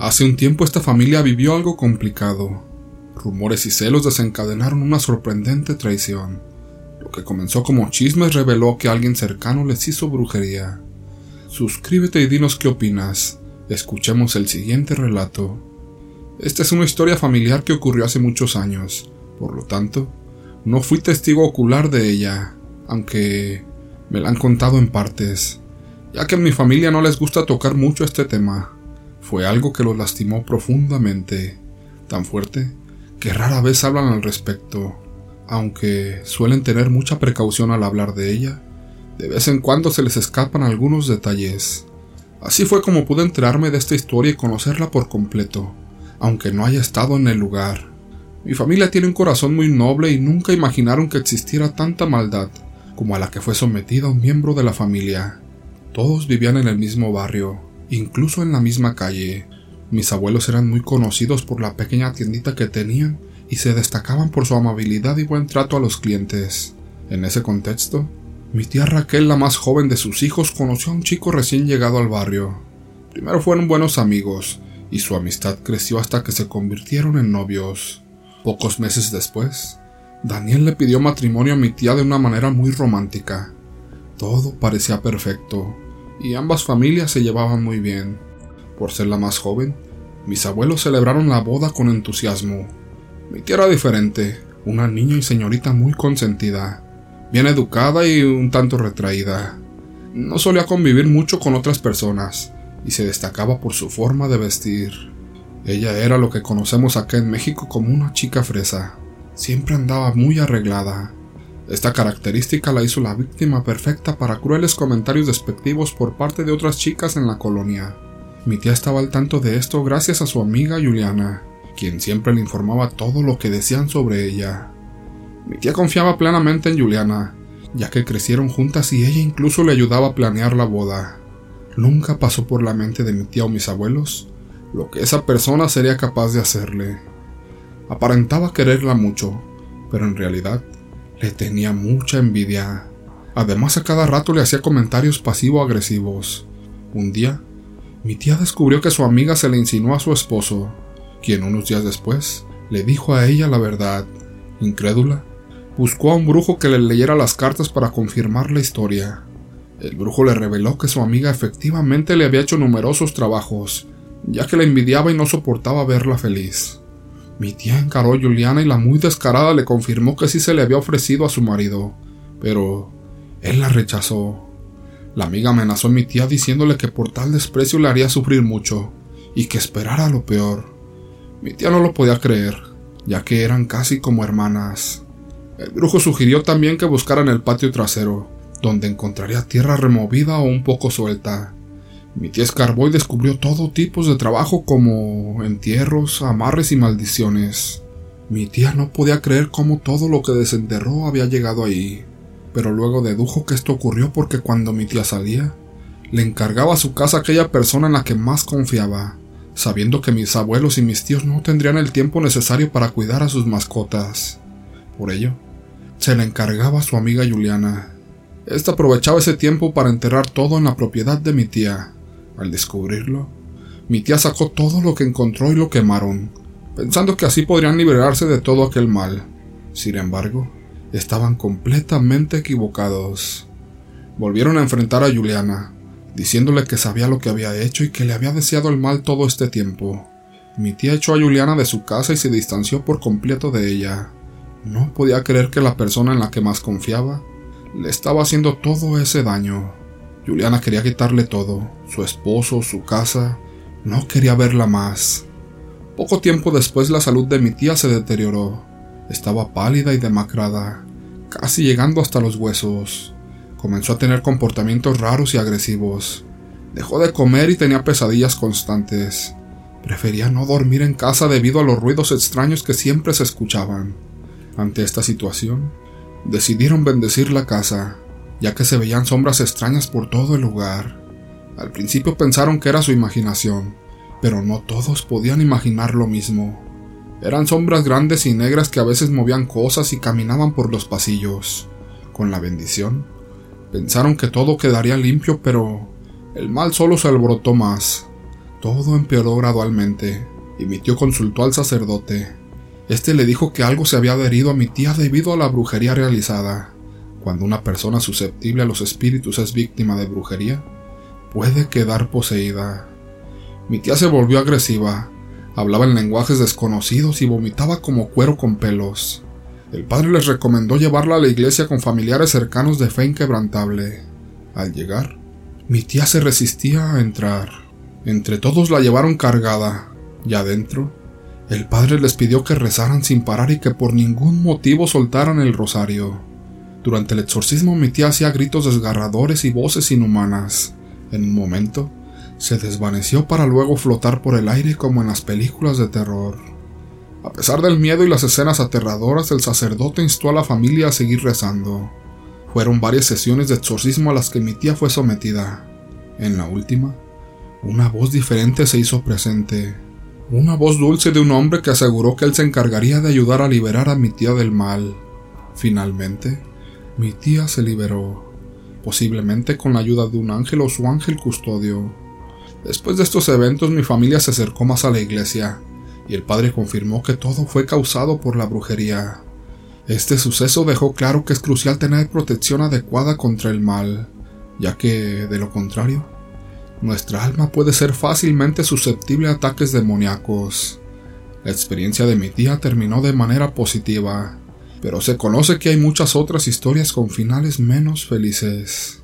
Hace un tiempo esta familia vivió algo complicado. Rumores y celos desencadenaron una sorprendente traición. Lo que comenzó como chismes reveló que alguien cercano les hizo brujería. Suscríbete y dinos qué opinas. Escuchemos el siguiente relato. Esta es una historia familiar que ocurrió hace muchos años, por lo tanto, no fui testigo ocular de ella, aunque me la han contado en partes, ya que en mi familia no les gusta tocar mucho este tema. Fue algo que los lastimó profundamente, tan fuerte que rara vez hablan al respecto, aunque suelen tener mucha precaución al hablar de ella. De vez en cuando se les escapan algunos detalles. Así fue como pude enterarme de esta historia y conocerla por completo, aunque no haya estado en el lugar. Mi familia tiene un corazón muy noble y nunca imaginaron que existiera tanta maldad como a la que fue sometida un miembro de la familia. Todos vivían en el mismo barrio, incluso en la misma calle, mis abuelos eran muy conocidos por la pequeña tiendita que tenían y se destacaban por su amabilidad y buen trato a los clientes. En ese contexto, mi tía Raquel, la más joven de sus hijos, conoció a un chico recién llegado al barrio. Primero fueron buenos amigos, y su amistad creció hasta que se convirtieron en novios. Pocos meses después, Daniel le pidió matrimonio a mi tía de una manera muy romántica. Todo parecía perfecto, y ambas familias se llevaban muy bien. Por ser la más joven, mis abuelos celebraron la boda con entusiasmo. Mi tía era diferente, una niña y señorita muy consentida, bien educada y un tanto retraída. No solía convivir mucho con otras personas y se destacaba por su forma de vestir. Ella era lo que conocemos acá en México como una chica fresa. Siempre andaba muy arreglada. Esta característica la hizo la víctima perfecta para crueles comentarios despectivos por parte de otras chicas en la colonia. Mi tía estaba al tanto de esto gracias a su amiga Juliana, quien siempre le informaba todo lo que decían sobre ella. Mi tía confiaba plenamente en Juliana, ya que crecieron juntas y ella incluso le ayudaba a planear la boda. Nunca pasó por la mente de mi tía o mis abuelos lo que esa persona sería capaz de hacerle. Aparentaba quererla mucho, pero en realidad le tenía mucha envidia. Además a cada rato le hacía comentarios pasivo-agresivos. Un día mi tía descubrió que su amiga se le insinuó a su esposo, quien unos días después le dijo a ella la verdad. Incrédula, buscó a un brujo que le leyera las cartas para confirmar la historia. El brujo le reveló que su amiga efectivamente le había hecho numerosos trabajos, ya que la envidiaba y no soportaba verla feliz. Mi tía encaró a Juliana y la muy descarada le confirmó que sí se le había ofrecido a su marido, pero él la rechazó. La amiga amenazó a mi tía diciéndole que por tal desprecio le haría sufrir mucho y que esperara lo peor. Mi tía no lo podía creer, ya que eran casi como hermanas. El brujo sugirió también que buscara en el patio trasero, donde encontraría tierra removida o un poco suelta. Mi tía escarbó y descubrió todo tipo de trabajo como entierros, amarres y maldiciones. Mi tía no podía creer cómo todo lo que desenterró había llegado ahí pero luego dedujo que esto ocurrió porque cuando mi tía salía, le encargaba a su casa aquella persona en la que más confiaba, sabiendo que mis abuelos y mis tíos no tendrían el tiempo necesario para cuidar a sus mascotas. Por ello, se le encargaba a su amiga Juliana. Esta aprovechaba ese tiempo para enterrar todo en la propiedad de mi tía. Al descubrirlo, mi tía sacó todo lo que encontró y lo quemaron, pensando que así podrían liberarse de todo aquel mal. Sin embargo, estaban completamente equivocados. Volvieron a enfrentar a Juliana, diciéndole que sabía lo que había hecho y que le había deseado el mal todo este tiempo. Mi tía echó a Juliana de su casa y se distanció por completo de ella. No podía creer que la persona en la que más confiaba le estaba haciendo todo ese daño. Juliana quería quitarle todo, su esposo, su casa, no quería verla más. Poco tiempo después la salud de mi tía se deterioró. Estaba pálida y demacrada, casi llegando hasta los huesos. Comenzó a tener comportamientos raros y agresivos. Dejó de comer y tenía pesadillas constantes. Prefería no dormir en casa debido a los ruidos extraños que siempre se escuchaban. Ante esta situación, decidieron bendecir la casa, ya que se veían sombras extrañas por todo el lugar. Al principio pensaron que era su imaginación, pero no todos podían imaginar lo mismo. Eran sombras grandes y negras que a veces movían cosas y caminaban por los pasillos. Con la bendición, pensaron que todo quedaría limpio, pero el mal solo se alborotó más. Todo empeoró gradualmente, y mi tío consultó al sacerdote. Este le dijo que algo se había adherido a mi tía debido a la brujería realizada. Cuando una persona susceptible a los espíritus es víctima de brujería, puede quedar poseída. Mi tía se volvió agresiva, hablaba en lenguajes desconocidos y vomitaba como cuero con pelos. El padre les recomendó llevarla a la iglesia con familiares cercanos de fe inquebrantable. Al llegar, mi tía se resistía a entrar. Entre todos la llevaron cargada, y adentro, el padre les pidió que rezaran sin parar y que por ningún motivo soltaran el rosario. Durante el exorcismo mi tía hacía gritos desgarradores y voces inhumanas. En un momento, se desvaneció para luego flotar por el aire como en las películas de terror. A pesar del miedo y las escenas aterradoras, el sacerdote instó a la familia a seguir rezando. Fueron varias sesiones de exorcismo a las que mi tía fue sometida. En la última, una voz diferente se hizo presente. Una voz dulce de un hombre que aseguró que él se encargaría de ayudar a liberar a mi tía del mal. Finalmente, mi tía se liberó, posiblemente con la ayuda de un ángel o su ángel custodio. Después de estos eventos mi familia se acercó más a la iglesia, y el padre confirmó que todo fue causado por la brujería. Este suceso dejó claro que es crucial tener protección adecuada contra el mal, ya que, de lo contrario, nuestra alma puede ser fácilmente susceptible a ataques demoníacos. La experiencia de mi tía terminó de manera positiva, pero se conoce que hay muchas otras historias con finales menos felices.